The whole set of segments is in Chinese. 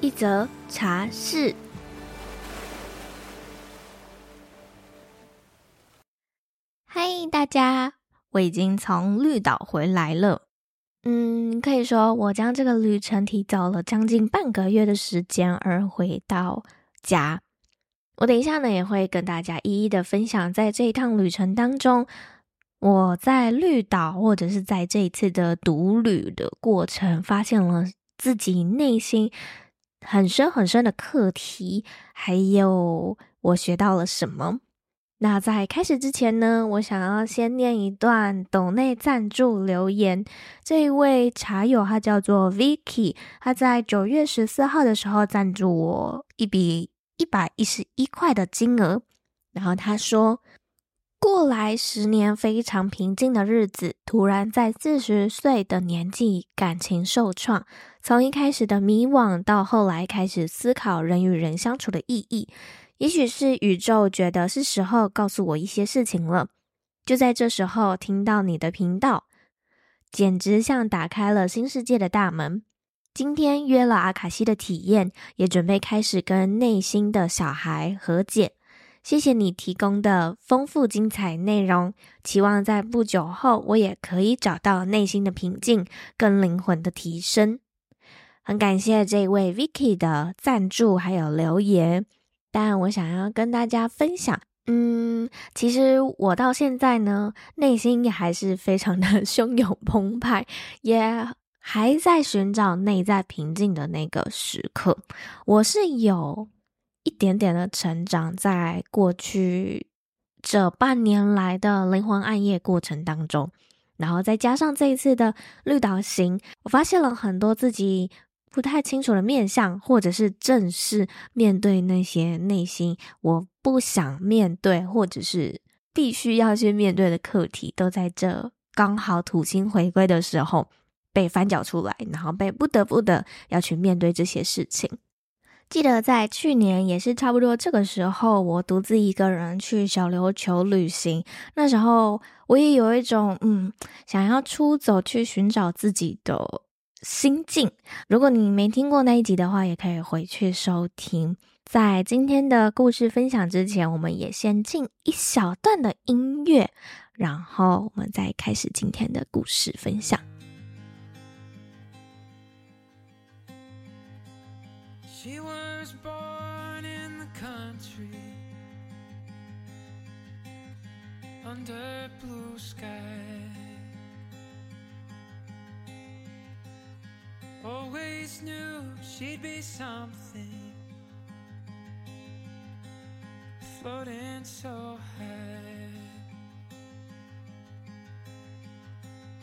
一则茶室。大家，我已经从绿岛回来了。嗯，可以说我将这个旅程提早了将近半个月的时间而回到家。我等一下呢也会跟大家一一的分享，在这一趟旅程当中，我在绿岛或者是在这一次的独旅的过程，发现了自己内心很深很深的课题，还有我学到了什么。那在开始之前呢，我想要先念一段抖内赞助留言。这一位茶友他叫做 Vicky，他在九月十四号的时候赞助我一笔一百一十一块的金额。然后他说，过来十年非常平静的日子，突然在四十岁的年纪感情受创，从一开始的迷惘到后来开始思考人与人相处的意义。也许是宇宙觉得是时候告诉我一些事情了，就在这时候听到你的频道，简直像打开了新世界的大门。今天约了阿卡西的体验，也准备开始跟内心的小孩和解。谢谢你提供的丰富精彩内容，期望在不久后我也可以找到内心的平静跟灵魂的提升。很感谢这位 Vicky 的赞助还有留言。但我想要跟大家分享，嗯，其实我到现在呢，内心也还是非常的 汹涌澎湃，也还在寻找内在平静的那个时刻。我是有一点点的成长，在过去这半年来的灵魂暗夜过程当中，然后再加上这一次的绿岛行，我发现了很多自己。不太清楚的面相，或者是正式面对那些内心我不想面对，或者是必须要去面对的课题，都在这刚好土星回归的时候被翻搅出来，然后被不得不的要去面对这些事情。记得在去年也是差不多这个时候，我独自一个人去小琉球旅行，那时候我也有一种嗯，想要出走去寻找自己的。心境，如果你没听过那一集的话，也可以回去收听。在今天的故事分享之前，我们也先进一小段的音乐，然后我们再开始今天的故事分享。Always knew she'd be something. Floating so high.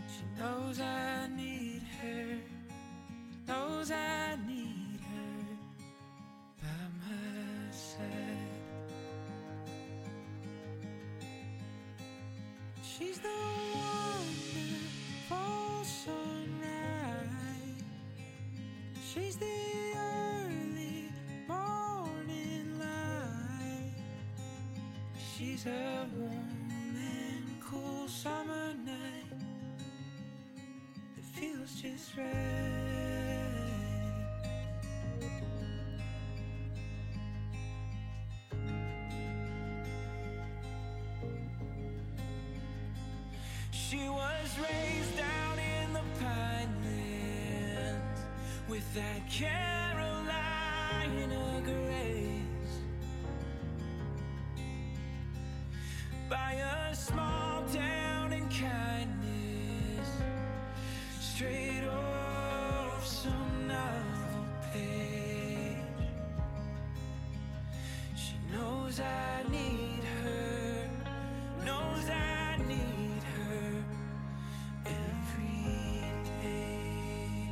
She knows I need her. Knows I It's warm and cool summer night that feels just right. She was raised down in the Pinelands with that Carolina grace. By a small town in kindness straight off some novel page. She knows I need her, knows I need her every day.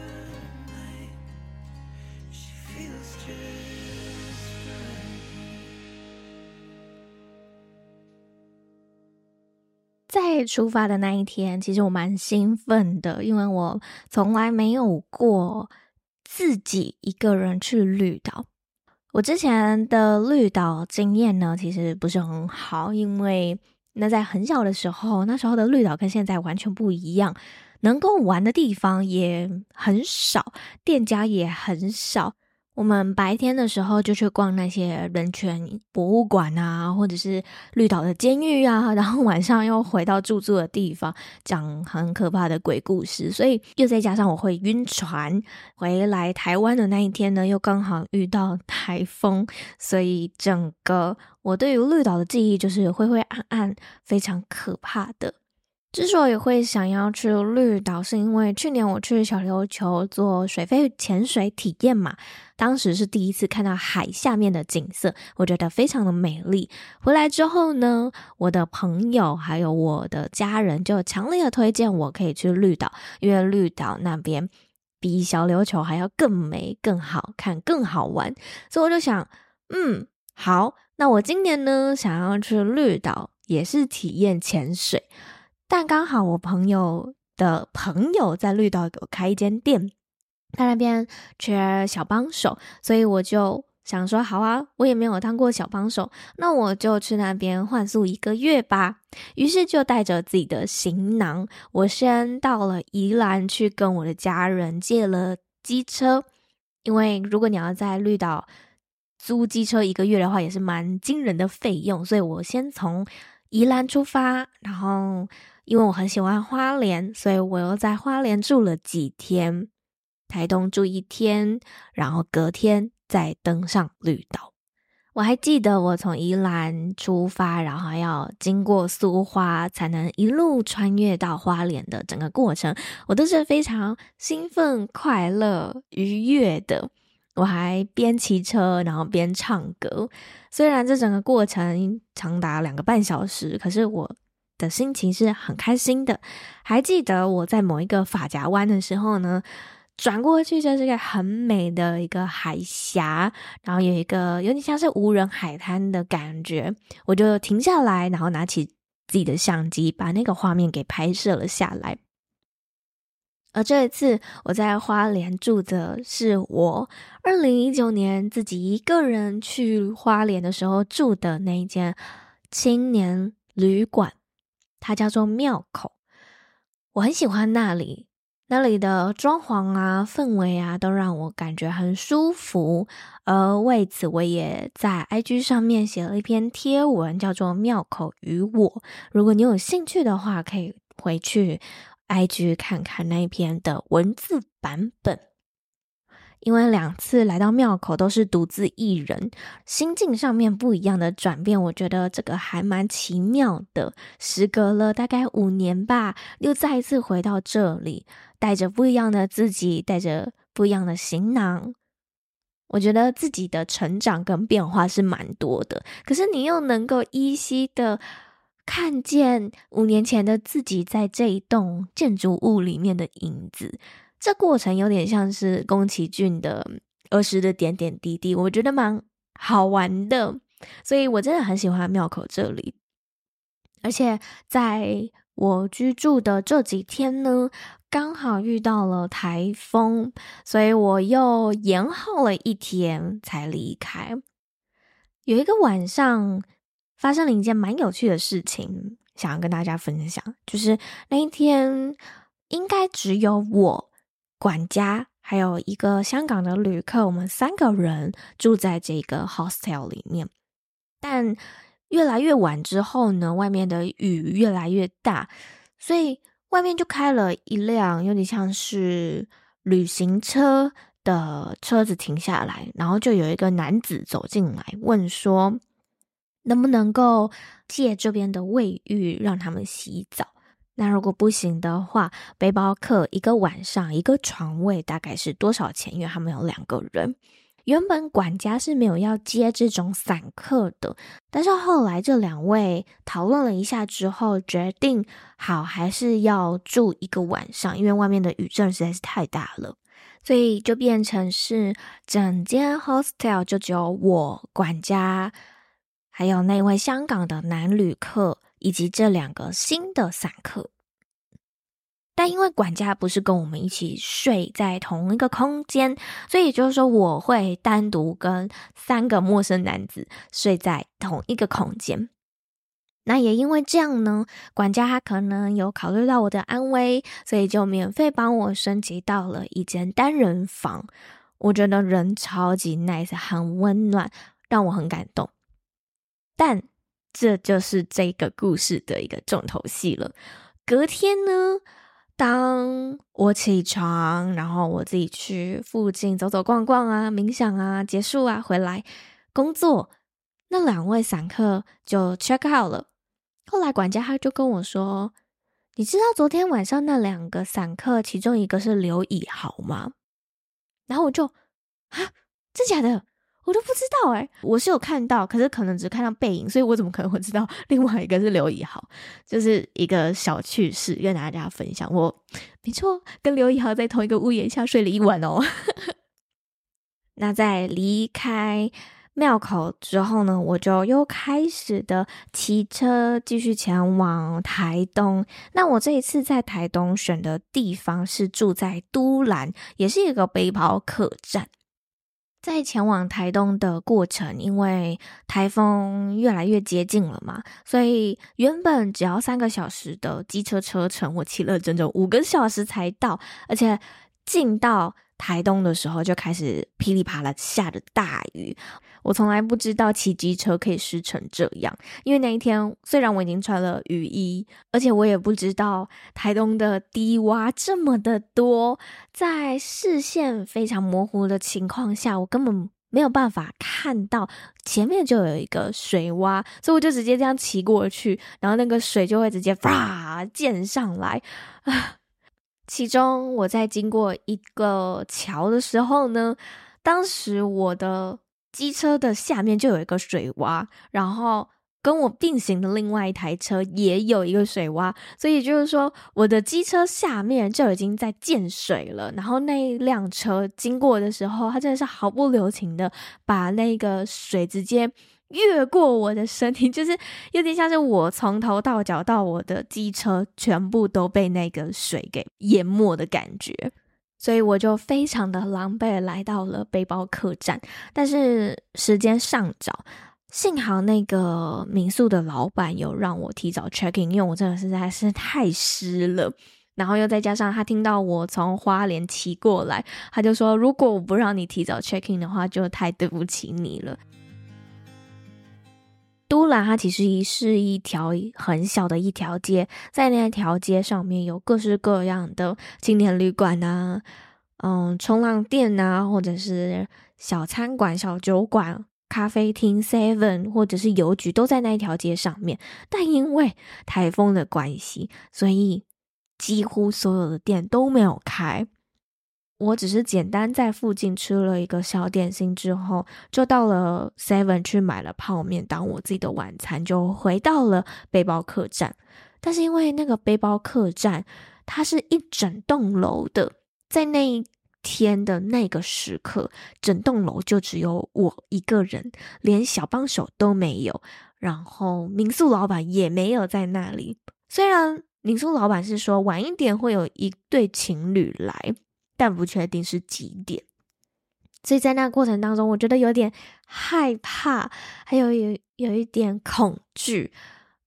出发的那一天，其实我蛮兴奋的，因为我从来没有过自己一个人去绿岛。我之前的绿岛经验呢，其实不是很好，因为那在很小的时候，那时候的绿岛跟现在完全不一样，能够玩的地方也很少，店家也很少。我们白天的时候就去逛那些人权博物馆啊，或者是绿岛的监狱啊，然后晚上又回到住宿的地方，讲很可怕的鬼故事。所以又再加上我会晕船，回来台湾的那一天呢，又刚好遇到台风，所以整个我对于绿岛的记忆就是灰灰暗暗，非常可怕的。之所以会想要去绿岛，是因为去年我去小琉球做水肺潜水体验嘛，当时是第一次看到海下面的景色，我觉得非常的美丽。回来之后呢，我的朋友还有我的家人就强烈的推荐我可以去绿岛，因为绿岛那边比小琉球还要更美、更好看、更好玩，所以我就想，嗯，好，那我今年呢，想要去绿岛，也是体验潜水。但刚好我朋友的朋友在绿岛有开一间店，他那边缺小帮手，所以我就想说，好啊，我也没有当过小帮手，那我就去那边换宿一个月吧。于是就带着自己的行囊，我先到了宜兰去跟我的家人借了机车，因为如果你要在绿岛租机车一个月的话，也是蛮惊人的费用，所以我先从宜兰出发，然后。因为我很喜欢花莲，所以我又在花莲住了几天，台东住一天，然后隔天再登上绿岛。我还记得我从宜兰出发，然后要经过苏花，才能一路穿越到花莲的整个过程，我都是非常兴奋、快乐、愉悦的。我还边骑车，然后边唱歌。虽然这整个过程长达两个半小时，可是我。的心情是很开心的。还记得我在某一个发夹湾的时候呢，转过去就是一个很美的一个海峡，然后有一个有点像是无人海滩的感觉，我就停下来，然后拿起自己的相机，把那个画面给拍摄了下来。而这一次我在花莲住的是我二零一九年自己一个人去花莲的时候住的那一间青年旅馆。它叫做庙口，我很喜欢那里，那里的装潢啊、氛围啊，都让我感觉很舒服。而为此，我也在 IG 上面写了一篇贴文，叫做《庙口与我》。如果你有兴趣的话，可以回去 IG 看看那一篇的文字版本。因为两次来到庙口都是独自一人，心境上面不一样的转变，我觉得这个还蛮奇妙的。时隔了大概五年吧，又再一次回到这里，带着不一样的自己，带着不一样的行囊，我觉得自己的成长跟变化是蛮多的。可是你又能够依稀的看见五年前的自己在这一栋建筑物里面的影子。这过程有点像是宫崎骏的儿时的点点滴滴，我觉得蛮好玩的，所以我真的很喜欢庙口这里。而且在我居住的这几天呢，刚好遇到了台风，所以我又延后了一天才离开。有一个晚上发生了一件蛮有趣的事情，想要跟大家分享，就是那一天应该只有我。管家还有一个香港的旅客，我们三个人住在这个 hostel 里面。但越来越晚之后呢，外面的雨越来越大，所以外面就开了一辆有点像是旅行车的车子停下来，然后就有一个男子走进来，问说能不能够借这边的卫浴让他们洗澡。那如果不行的话，背包客一个晚上一个床位大概是多少钱？因为他们有两个人。原本管家是没有要接这种散客的，但是后来这两位讨论了一下之后，决定好还是要住一个晚上，因为外面的雨阵实在是太大了，所以就变成是整间 hostel 就只有我管家，还有那位香港的男旅客，以及这两个新的散客。但因为管家不是跟我们一起睡在同一个空间，所以就是说我会单独跟三个陌生男子睡在同一个空间。那也因为这样呢，管家他可能有考虑到我的安危，所以就免费帮我升级到了一间单人房。我觉得人超级 nice，很温暖，让我很感动。但这就是这个故事的一个重头戏了。隔天呢，当我起床，然后我自己去附近走走逛逛啊，冥想啊，结束啊，回来工作，那两位散客就 check out 了。后来管家他就跟我说：“你知道昨天晚上那两个散客，其中一个是刘以豪吗？”然后我就啊，真假的？我都不知道哎，我是有看到，可是可能只看到背影，所以我怎么可能会知道另外一个是刘以豪？就是一个小趣事跟大家分享。我没错，跟刘以豪在同一个屋檐下睡了一晚哦。那在离开庙口之后呢，我就又开始的骑车继续前往台东。那我这一次在台东选的地方是住在都兰，也是一个背包客栈。在前往台东的过程，因为台风越来越接近了嘛，所以原本只要三个小时的机车车程，我骑了整整五个小时才到，而且进到。台东的时候就开始噼里啪啦下着大雨，我从来不知道骑机车可以湿成这样。因为那一天虽然我已经穿了雨衣，而且我也不知道台东的低洼这么的多，在视线非常模糊的情况下，我根本没有办法看到前面就有一个水洼，所以我就直接这样骑过去，然后那个水就会直接啪溅上来啊。其中，我在经过一个桥的时候呢，当时我的机车的下面就有一个水洼，然后跟我并行的另外一台车也有一个水洼，所以就是说，我的机车下面就已经在溅水了。然后那一辆车经过的时候，它真的是毫不留情的把那个水直接。越过我的身体，就是有点像是我从头到脚到我的机车全部都被那个水给淹没的感觉，所以我就非常的狼狈来到了背包客栈。但是时间尚早，幸好那个民宿的老板有让我提早 check in，因为我真的实在是太湿了。然后又再加上他听到我从花莲骑过来，他就说如果我不让你提早 check in 的话，就太对不起你了。都兰它其实是一条很小的一条街，在那条街上面有各式各样的青年旅馆啊，嗯，冲浪店啊，或者是小餐馆、小酒馆、咖啡厅、Seven 或者是邮局，都在那一条街上面。但因为台风的关系，所以几乎所有的店都没有开。我只是简单在附近吃了一个小点心之后，就到了 Seven 去买了泡面当我自己的晚餐，就回到了背包客栈。但是因为那个背包客栈，它是一整栋楼的，在那一天的那个时刻，整栋楼就只有我一个人，连小帮手都没有，然后民宿老板也没有在那里。虽然民宿老板是说晚一点会有一对情侣来。但不确定是几点，所以在那过程当中，我觉得有点害怕，还有有有一点恐惧，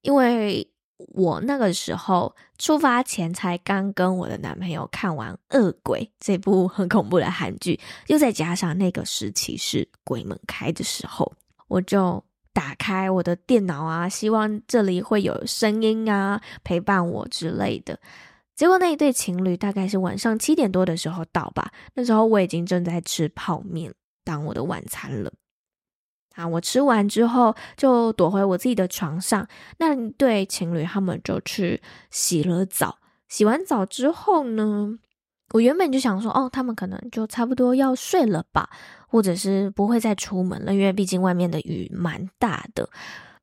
因为我那个时候出发前才刚跟我的男朋友看完《恶鬼》这部很恐怖的韩剧，又再加上那个时期是鬼门开的时候，我就打开我的电脑啊，希望这里会有声音啊陪伴我之类的。结果那一对情侣大概是晚上七点多的时候到吧，那时候我已经正在吃泡面当我的晚餐了。啊，我吃完之后就躲回我自己的床上，那对情侣他们就去洗了澡。洗完澡之后呢，我原本就想说，哦，他们可能就差不多要睡了吧，或者是不会再出门了，因为毕竟外面的雨蛮大的。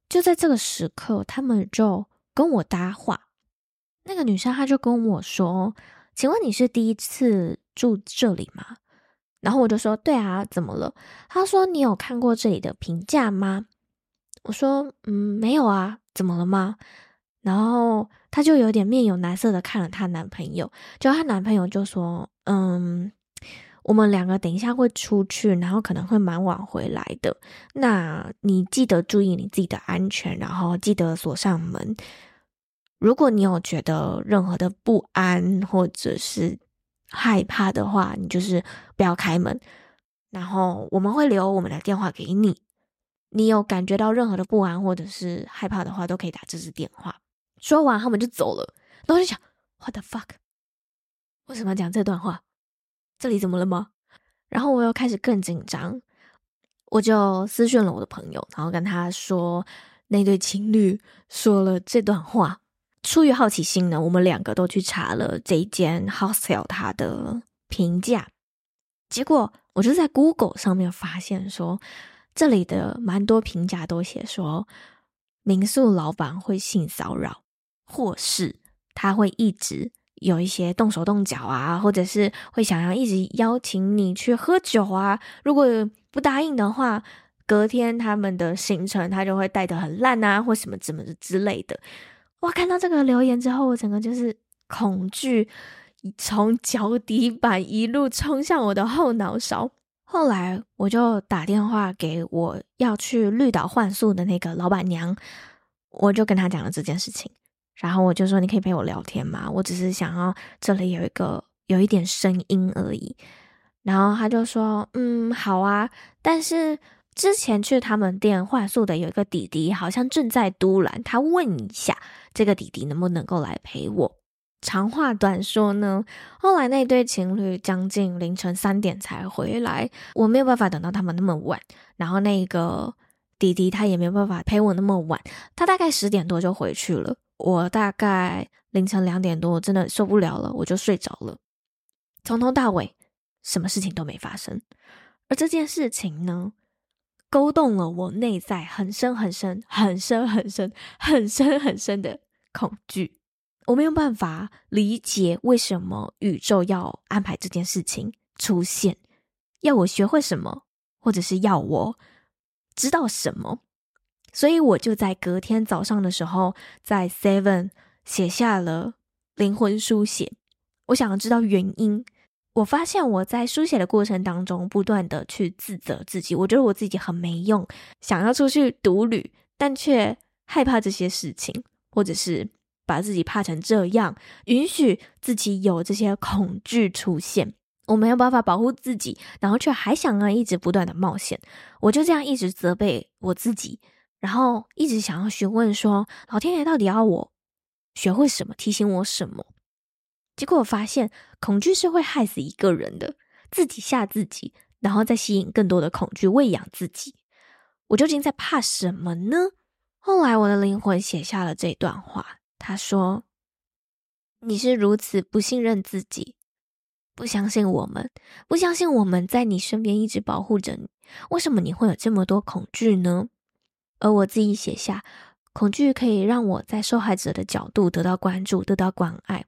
就在这个时刻，他们就跟我搭话。那个女生她就跟我说：“请问你是第一次住这里吗？”然后我就说：“对啊，怎么了？”她说：“你有看过这里的评价吗？”我说：“嗯，没有啊，怎么了吗？”然后她就有点面有难色的看了她男朋友，就她男朋友就说：“嗯，我们两个等一下会出去，然后可能会蛮晚回来的。那你记得注意你自己的安全，然后记得锁上门。”如果你有觉得任何的不安或者是害怕的话，你就是不要开门。然后我们会留我们的电话给你。你有感觉到任何的不安或者是害怕的话，都可以打这支电话。说完，他们就走了。然后我就想，What the fuck？为什么要讲这段话？这里怎么了吗？然后我又开始更紧张，我就私讯了我的朋友，然后跟他说，那对情侣说了这段话。出于好奇心呢，我们两个都去查了这一间 hostel 它的评价，结果我就在 Google 上面发现说，这里的蛮多评价都写说，民宿老板会性骚扰，或是他会一直有一些动手动脚啊，或者是会想要一直邀请你去喝酒啊，如果不答应的话，隔天他们的行程他就会带得很烂啊，或什么怎么之类的。哇！看到这个留言之后，我整个就是恐惧从脚底板一路冲向我的后脑勺。后来我就打电话给我要去绿岛换宿的那个老板娘，我就跟她讲了这件事情。然后我就说：“你可以陪我聊天吗？我只是想要这里有一个有一点声音而已。”然后她就说：“嗯，好啊，但是。”之前去他们店换宿的有一个弟弟，好像正在都兰。他问一下这个弟弟能不能够来陪我。长话短说呢，后来那对情侣将近凌晨三点才回来，我没有办法等到他们那么晚。然后那个弟弟他也没有办法陪我那么晚，他大概十点多就回去了。我大概凌晨两点多真的受不了了，我就睡着了。从头到尾什么事情都没发生，而这件事情呢，勾动了我内在很深很深很深很深很深很深的恐惧，我没有办法理解为什么宇宙要安排这件事情出现，要我学会什么，或者是要我知道什么，所以我就在隔天早上的时候，在 Seven 写下了灵魂书写，我想要知道原因。我发现我在书写的过程当中，不断的去自责自己，我觉得我自己很没用，想要出去独旅，但却害怕这些事情，或者是把自己怕成这样，允许自己有这些恐惧出现，我没有办法保护自己，然后却还想要一直不断的冒险，我就这样一直责备我自己，然后一直想要询问说，老天爷到底要我学会什么，提醒我什么？结果我发现，恐惧是会害死一个人的，自己吓自己，然后再吸引更多的恐惧喂养自己。我究竟在怕什么呢？后来我的灵魂写下了这段话，他说：“你是如此不信任自己，不相信我们，不相信我们在你身边一直保护着你。为什么你会有这么多恐惧呢？”而我自己写下，恐惧可以让我在受害者的角度得到关注，得到关爱。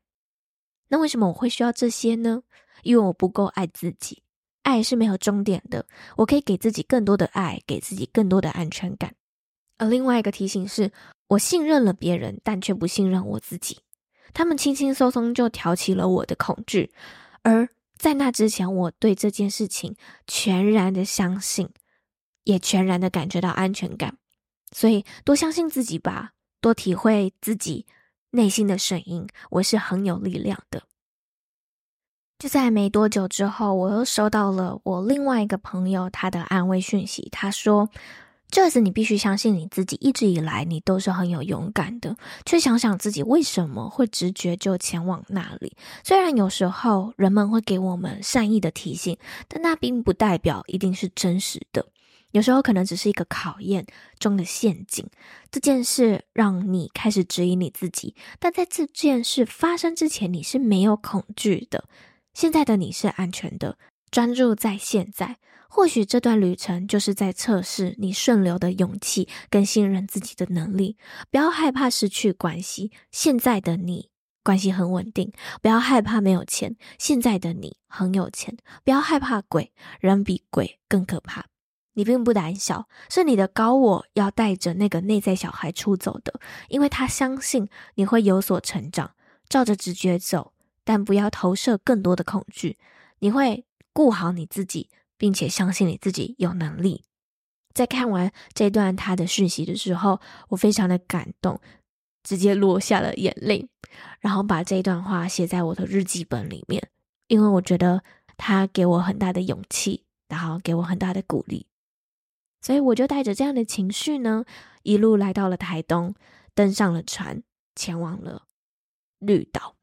那为什么我会需要这些呢？因为我不够爱自己，爱是没有终点的。我可以给自己更多的爱，给自己更多的安全感。而另外一个提醒是，我信任了别人，但却不信任我自己。他们轻轻松松就挑起了我的恐惧，而在那之前，我对这件事情全然的相信，也全然的感觉到安全感。所以，多相信自己吧，多体会自己。内心的声音，我是很有力量的。就在没多久之后，我又收到了我另外一个朋友他的安慰讯息。他说：“这次你必须相信你自己，一直以来你都是很有勇敢的。去想想自己为什么会直觉就前往那里。虽然有时候人们会给我们善意的提醒，但那并不代表一定是真实的。有时候可能只是一个考验中的陷阱。这件事让你开始质疑你自己，但在这件事发生之前，你是没有恐惧的。现在的你是安全的，专注在现在。或许这段旅程就是在测试你顺流的勇气跟信任自己的能力。不要害怕失去关系，现在的你关系很稳定。不要害怕没有钱，现在的你很有钱。不要害怕鬼，人比鬼更可怕。你并不胆小，是你的高我要带着那个内在小孩出走的，因为他相信你会有所成长。照着直觉走，但不要投射更多的恐惧。你会顾好你自己。并且相信你自己有能力。在看完这段他的讯息的时候，我非常的感动，直接落下了眼泪，然后把这段话写在我的日记本里面，因为我觉得他给我很大的勇气，然后给我很大的鼓励，所以我就带着这样的情绪呢，一路来到了台东，登上了船，前往了绿岛。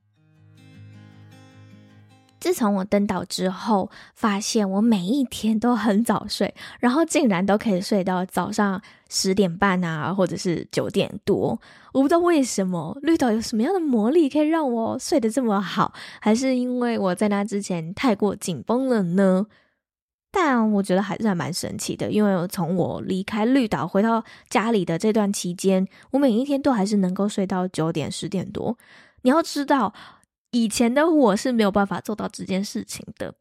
自从我登岛之后，发现我每一天都很早睡，然后竟然都可以睡到早上十点半啊，或者是九点多。我不知道为什么绿岛有什么样的魔力可以让我睡得这么好，还是因为我在那之前太过紧绷了呢？但我觉得还是还蛮神奇的，因为从我离开绿岛回到家里的这段期间，我每一天都还是能够睡到九点十点多。你要知道。以前的我是没有办法做到这件事情的，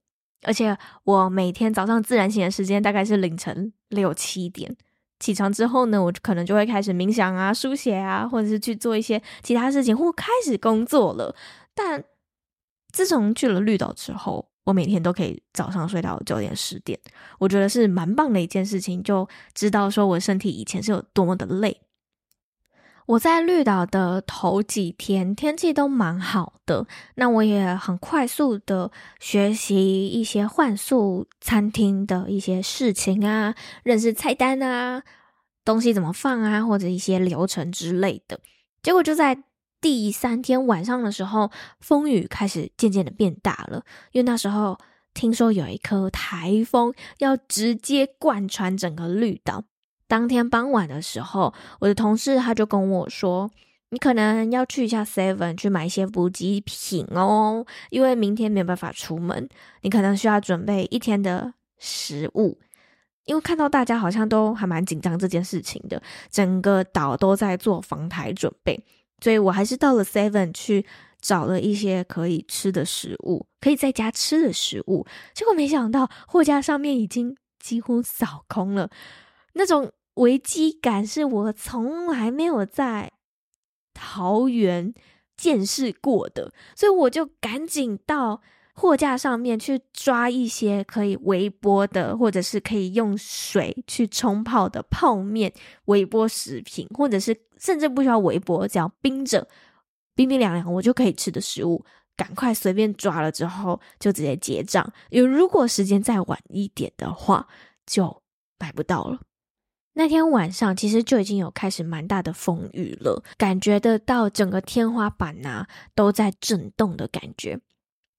而且我每天早上自然醒的时间大概是凌晨六七点起床之后呢，我可能就会开始冥想啊、书写啊，或者是去做一些其他事情，或开始工作了。但自从去了绿岛之后，我每天都可以早上睡到九点十点，我觉得是蛮棒的一件事情，就知道说我身体以前是有多么的累。我在绿岛的头几天天气都蛮好的，那我也很快速的学习一些换宿餐厅的一些事情啊，认识菜单啊，东西怎么放啊，或者一些流程之类的。结果就在第三天晚上的时候，风雨开始渐渐的变大了，因为那时候听说有一颗台风要直接贯穿整个绿岛。当天傍晚的时候，我的同事他就跟我说：“你可能要去一下 Seven 去买一些补给品哦，因为明天没有办法出门，你可能需要准备一天的食物。”因为看到大家好像都还蛮紧张这件事情的，整个岛都在做防台准备，所以我还是到了 Seven 去找了一些可以吃的食物，可以在家吃的食物。结果没想到货架上面已经几乎扫空了，那种。危机感是我从来没有在桃园见识过的，所以我就赶紧到货架上面去抓一些可以微波的，或者是可以用水去冲泡的泡面、微波食品，或者是甚至不需要微波，只要冰着、冰冰凉凉，我就可以吃的食物，赶快随便抓了之后就直接结账。因为如果时间再晚一点的话，就买不到了。那天晚上其实就已经有开始蛮大的风雨了，感觉得到整个天花板呐都在震动的感觉。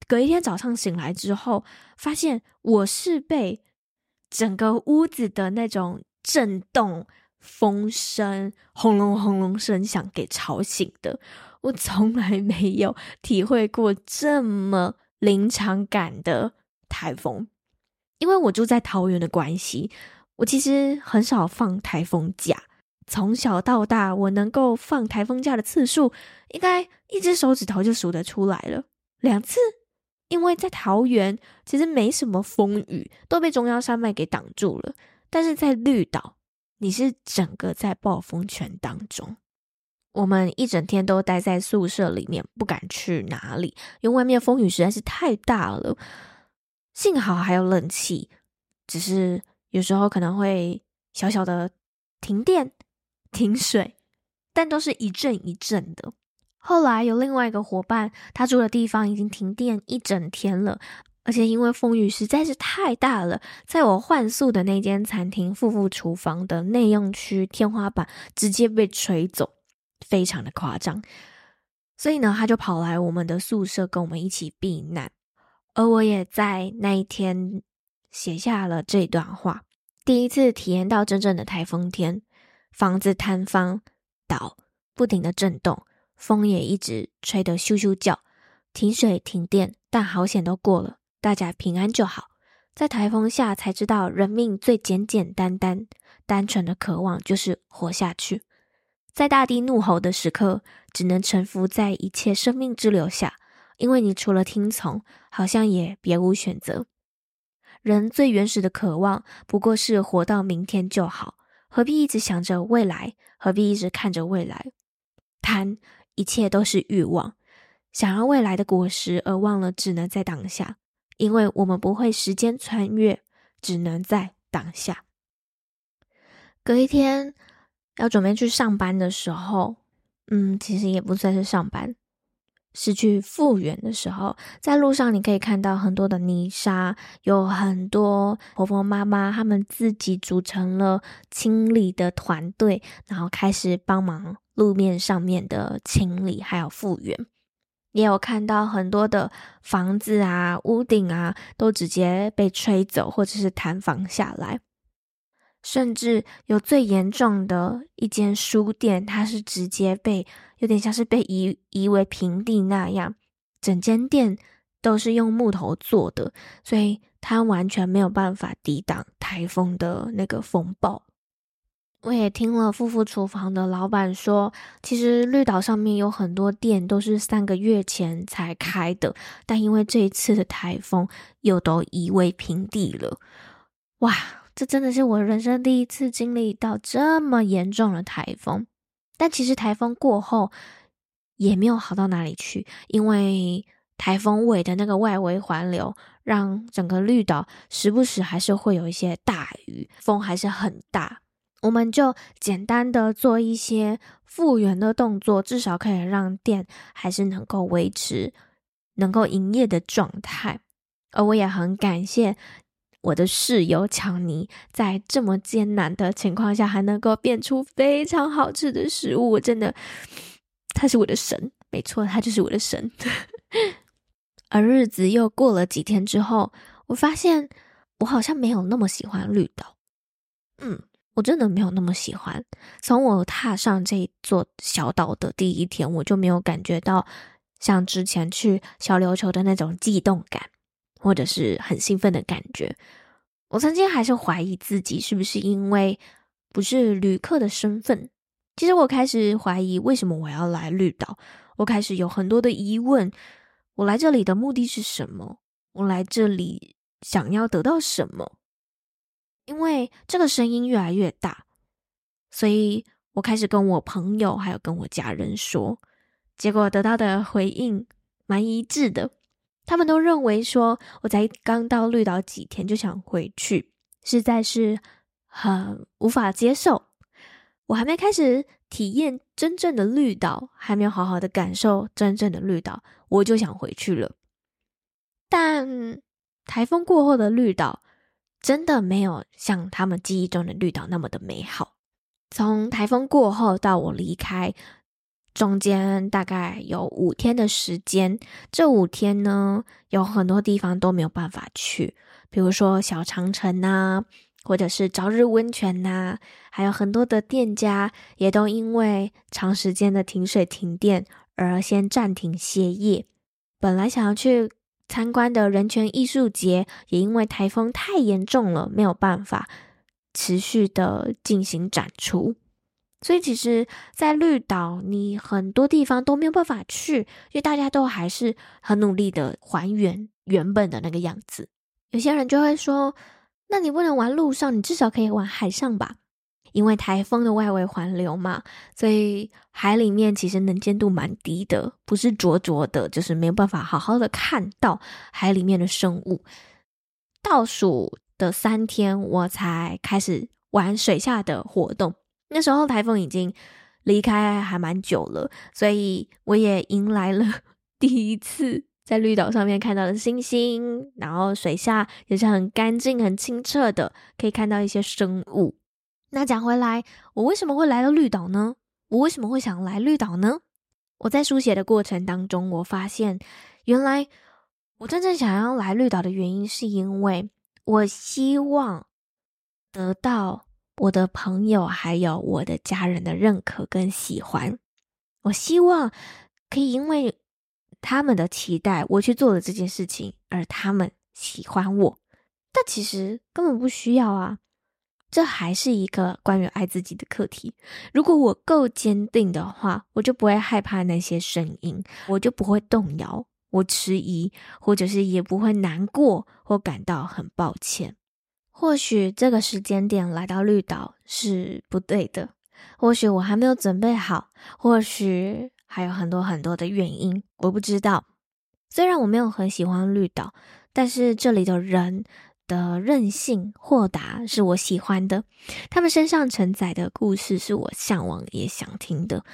隔一天早上醒来之后，发现我是被整个屋子的那种震动、风声、轰隆轰隆声响给吵醒的。我从来没有体会过这么临场感的台风，因为我住在桃园的关系。我其实很少放台风假，从小到大，我能够放台风假的次数，应该一只手指头就数得出来了，两次。因为在桃园其实没什么风雨，都被中央山脉给挡住了。但是在绿岛，你是整个在暴风圈当中，我们一整天都待在宿舍里面，不敢去哪里，因为外面风雨实在是太大了。幸好还有冷气，只是。有时候可能会小小的停电、停水，但都是一阵一阵的。后来有另外一个伙伴，他住的地方已经停电一整天了，而且因为风雨实在是太大了，在我换宿的那间餐厅副副厨房的内用区天花板直接被吹走，非常的夸张。所以呢，他就跑来我们的宿舍跟我们一起避难，而我也在那一天写下了这段话。第一次体验到真正的台风天，房子坍方倒，不停的震动，风也一直吹得咻咻叫，停水停电，但好险都过了。大家平安就好，在台风下才知道，人命最简简单单、单纯的渴望就是活下去。在大地怒吼的时刻，只能臣服在一切生命之流下，因为你除了听从，好像也别无选择。人最原始的渴望，不过是活到明天就好，何必一直想着未来？何必一直看着未来？贪，一切都是欲望，想要未来的果实，而忘了只能在当下。因为我们不会时间穿越，只能在当下。隔一天要准备去上班的时候，嗯，其实也不算是上班，是去复原的时候。在路上你可以看到很多的泥沙，有很多婆婆妈妈他们自己组成了清理的团队，然后开始帮忙路面上面的清理，还有复原。也有看到很多的房子啊、屋顶啊，都直接被吹走，或者是坍房下来。甚至有最严重的一间书店，它是直接被有点像是被夷夷为平地那样，整间店都是用木头做的，所以它完全没有办法抵挡台风的那个风暴。我也听了富富厨房的老板说，其实绿岛上面有很多店都是三个月前才开的，但因为这一次的台风又都夷为平地了。哇，这真的是我人生第一次经历到这么严重的台风。但其实台风过后也没有好到哪里去，因为台风尾的那个外围环流，让整个绿岛时不时还是会有一些大雨，风还是很大。我们就简单的做一些复原的动作，至少可以让店还是能够维持能够营业的状态。而我也很感谢我的室友强尼，在这么艰难的情况下，还能够变出非常好吃的食物。我真的，他是我的神，没错，他就是我的神。而日子又过了几天之后，我发现我好像没有那么喜欢绿岛。嗯。我真的没有那么喜欢。从我踏上这座小岛的第一天，我就没有感觉到像之前去小琉球的那种悸动感，或者是很兴奋的感觉。我曾经还是怀疑自己是不是因为不是旅客的身份。其实我开始怀疑为什么我要来绿岛，我开始有很多的疑问。我来这里的目的是什么？我来这里想要得到什么？因为这个声音越来越大，所以我开始跟我朋友还有跟我家人说，结果得到的回应蛮一致的。他们都认为说我才刚到绿岛几天就想回去，实在是很无法接受。我还没开始体验真正的绿岛，还没有好好的感受真正的绿岛，我就想回去了。但台风过后的绿岛。真的没有像他们记忆中的绿岛那么的美好。从台风过后到我离开，中间大概有五天的时间。这五天呢，有很多地方都没有办法去，比如说小长城呐，或者是朝日温泉呐，还有很多的店家也都因为长时间的停水停电而先暂停歇业。本来想要去。参观的人权艺术节也因为台风太严重了，没有办法持续的进行展出。所以其实，在绿岛，你很多地方都没有办法去，因为大家都还是很努力的还原原本的那个样子。有些人就会说：“那你不能玩陆上，你至少可以玩海上吧？”因为台风的外围环流嘛，所以海里面其实能见度蛮低的，不是灼灼的，就是没有办法好好的看到海里面的生物。倒数的三天，我才开始玩水下的活动。那时候台风已经离开还蛮久了，所以我也迎来了 第一次在绿岛上面看到的星星，然后水下也是很干净、很清澈的，可以看到一些生物。那讲回来，我为什么会来到绿岛呢？我为什么会想来绿岛呢？我在书写的过程当中，我发现原来我真正想要来绿岛的原因，是因为我希望得到我的朋友还有我的家人的认可跟喜欢。我希望可以因为他们的期待，我去做了这件事情，而他们喜欢我。但其实根本不需要啊，这还是一个关于爱自己的课题。如果我够坚定的话，我就不会害怕那些声音，我就不会动摇，我迟疑，或者是也不会难过或感到很抱歉。或许这个时间点来到绿岛是不对的，或许我还没有准备好，或许。还有很多很多的原因，我不知道。虽然我没有很喜欢绿岛，但是这里的人的任性、豁达是我喜欢的。他们身上承载的故事是我向往也想听的。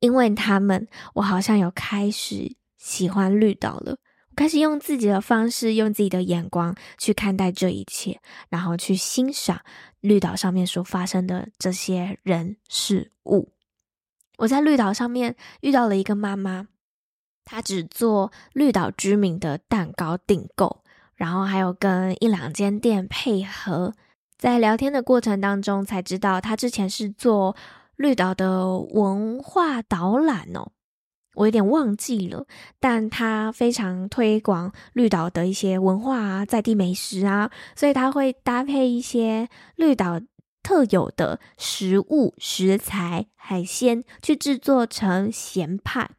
因为他们，我好像有开始喜欢绿岛了。我开始用自己的方式，用自己的眼光去看待这一切，然后去欣赏绿岛上面所发生的这些人事物。我在绿岛上面遇到了一个妈妈，她只做绿岛居民的蛋糕订购，然后还有跟一两间店配合。在聊天的过程当中，才知道他之前是做绿岛的文化导览哦，我有点忘记了，但他非常推广绿岛的一些文化啊，在地美食啊，所以他会搭配一些绿岛。特有的食物、食材、海鲜去制作成咸派，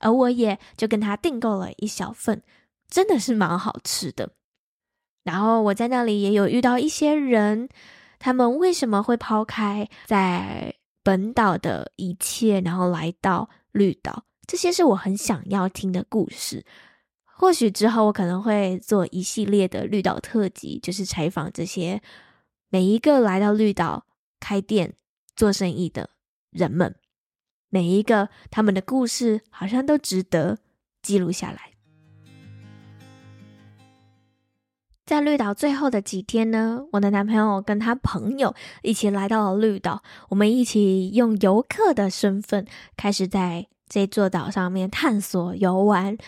而我也就跟他订购了一小份，真的是蛮好吃的。然后我在那里也有遇到一些人，他们为什么会抛开在本岛的一切，然后来到绿岛？这些是我很想要听的故事。或许之后我可能会做一系列的绿岛特辑，就是采访这些。每一个来到绿岛开店做生意的人们，每一个他们的故事好像都值得记录下来。在绿岛最后的几天呢，我的男朋友跟他朋友一起来到了绿岛，我们一起用游客的身份开始在这座岛上面探索游玩。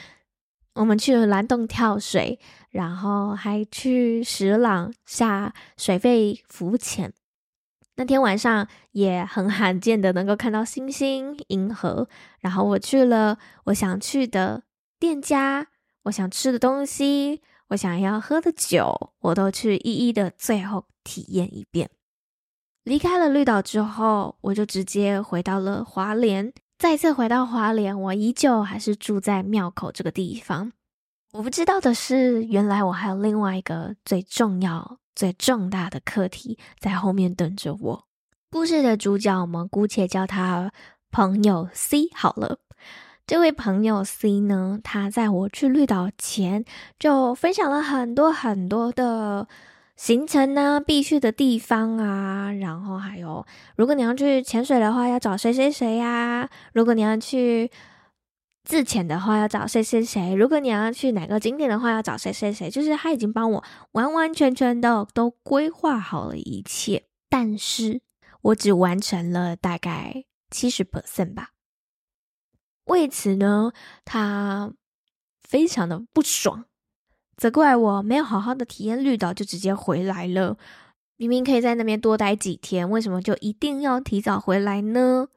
我们去了蓝洞跳水，然后还去石朗下水肺浮潜。那天晚上也很罕见的能够看到星星、银河。然后我去了我想去的店家，我想吃的东西，我想要喝的酒，我都去一一的最后体验一遍。离开了绿岛之后，我就直接回到了华联。再次回到华联，我依旧还是住在庙口这个地方。我不知道的是，原来我还有另外一个最重要、最重大的课题在后面等着我。故事的主角，我们姑且叫他朋友 C 好了。这位朋友 C 呢，他在我去绿岛前就分享了很多很多的。行程呢，必去的地方啊，然后还有，如果你要去潜水的话，要找谁谁谁呀？如果你要去自潜的话，要找谁谁谁？如果你要去哪个景点的话，要找谁谁谁？就是他已经帮我完完全全的都规划好了一切，但是我只完成了大概七十 percent 吧。为此呢，他非常的不爽。责怪我没有好好的体验绿岛就直接回来了，明明可以在那边多待几天，为什么就一定要提早回来呢？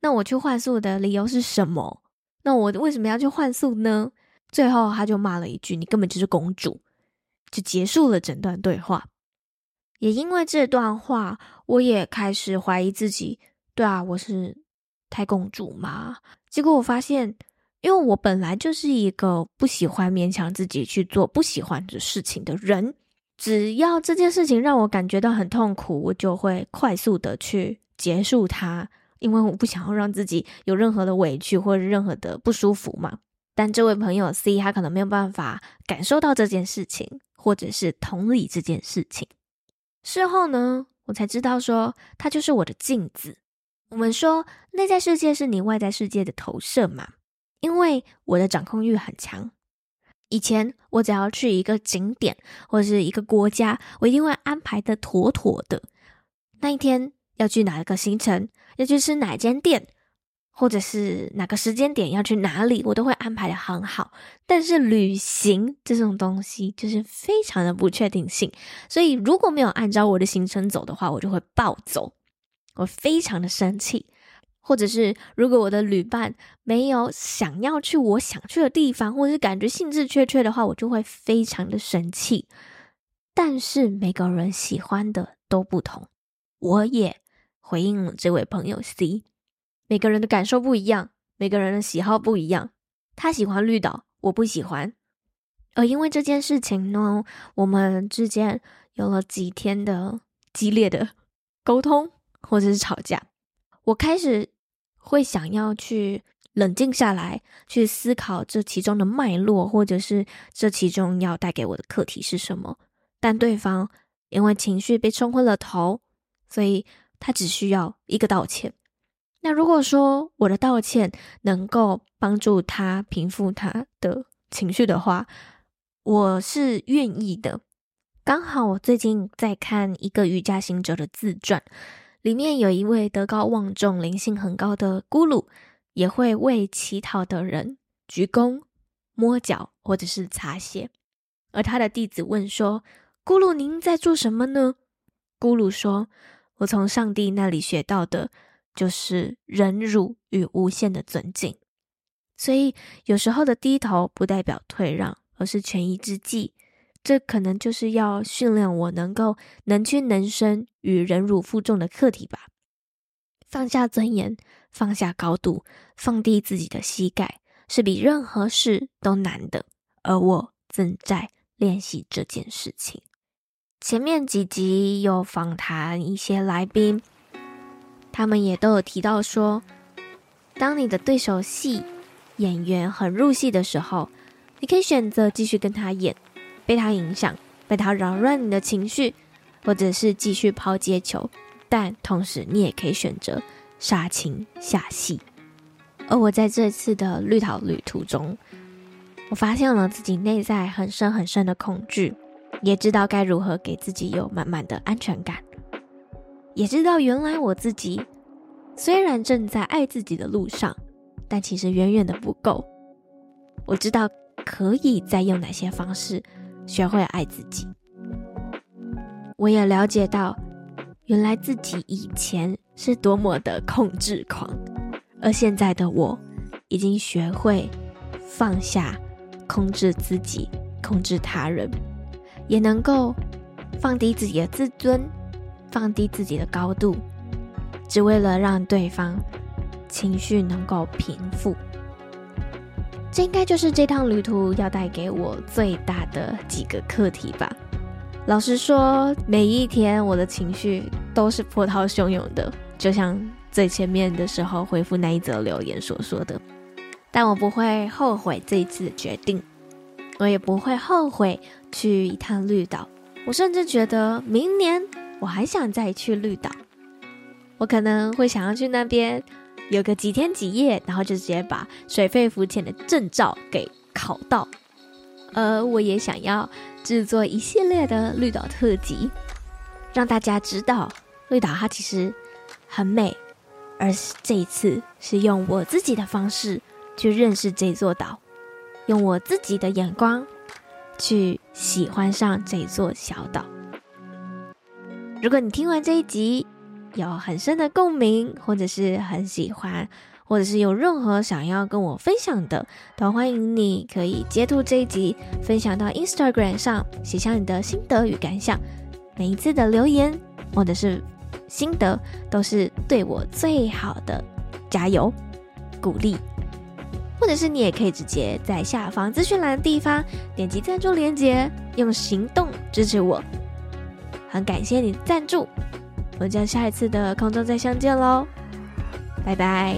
那我去换宿的理由是什么？那我为什么要去换宿呢？最后他就骂了一句：“你根本就是公主”，就结束了整段对话。也因为这段话，我也开始怀疑自己。对啊，我是太公主吗？结果我发现。因为我本来就是一个不喜欢勉强自己去做不喜欢的事情的人，只要这件事情让我感觉到很痛苦，我就会快速的去结束它，因为我不想要让自己有任何的委屈或者任何的不舒服嘛。但这位朋友 C 他可能没有办法感受到这件事情，或者是同理这件事情。事后呢，我才知道说他就是我的镜子。我们说内在世界是你外在世界的投射嘛。因为我的掌控欲很强，以前我只要去一个景点或者是一个国家，我一定会安排的妥妥的。那一天要去哪个行程，要去吃哪间店，或者是哪个时间点要去哪里，我都会安排的很好。但是旅行这种东西就是非常的不确定性，所以如果没有按照我的行程走的话，我就会暴走，我非常的生气。或者是如果我的旅伴没有想要去我想去的地方，或者是感觉兴致缺缺的话，我就会非常的生气。但是每个人喜欢的都不同，我也回应了这位朋友 C，每个人的感受不一样，每个人的喜好不一样。他喜欢绿岛，我不喜欢。而因为这件事情呢，我们之间有了几天的激烈的沟通，或者是吵架。我开始会想要去冷静下来，去思考这其中的脉络，或者是这其中要带给我的课题是什么。但对方因为情绪被冲昏了头，所以他只需要一个道歉。那如果说我的道歉能够帮助他平复他的情绪的话，我是愿意的。刚好我最近在看一个瑜伽行者的自传。里面有一位德高望重、灵性很高的咕噜，也会为乞讨的人鞠躬、摸脚或者是擦鞋。而他的弟子问说：“咕噜，您在做什么呢？”咕噜说：“我从上帝那里学到的，就是忍辱与无限的尊敬。所以有时候的低头不代表退让，而是权宜之计。”这可能就是要训练我能够能屈能伸与忍辱负重的课题吧。放下尊严，放下高度，放低自己的膝盖，是比任何事都难的。而我正在练习这件事情。前面几集有访谈一些来宾，他们也都有提到说，当你的对手戏演员很入戏的时候，你可以选择继续跟他演。被他影响，被他扰乱你的情绪，或者是继续抛接球，但同时你也可以选择杀青下戏。而我在这次的绿岛旅途中，我发现了自己内在很深很深的恐惧，也知道该如何给自己有满满的安全感，也知道原来我自己虽然正在爱自己的路上，但其实远远的不够。我知道可以再用哪些方式。学会爱自己，我也了解到，原来自己以前是多么的控制狂，而现在的我，已经学会放下控制自己、控制他人，也能够放低自己的自尊，放低自己的高度，只为了让对方情绪能够平复。这应该就是这趟旅途要带给我最大的几个课题吧。老实说，每一天我的情绪都是波涛汹涌的，就像最前面的时候回复那一则留言所说的。但我不会后悔这一次的决定，我也不会后悔去一趟绿岛。我甚至觉得明年我还想再去绿岛，我可能会想要去那边。有个几天几夜，然后就直接把水肺浮潜的证照给考到。而我也想要制作一系列的绿岛特辑，让大家知道绿岛它其实很美，而这一次是用我自己的方式去认识这座岛，用我自己的眼光去喜欢上这座小岛。如果你听完这一集，有很深的共鸣，或者是很喜欢，或者是有任何想要跟我分享的，都欢迎你可以截图这一集，分享到 Instagram 上，写下你的心得与感想。每一次的留言或者是心得，都是对我最好的加油鼓励。或者是你也可以直接在下方资讯栏的地方点击赞助链接，用行动支持我。很感谢你的赞助。我们将下一次的空中再相见喽，拜拜。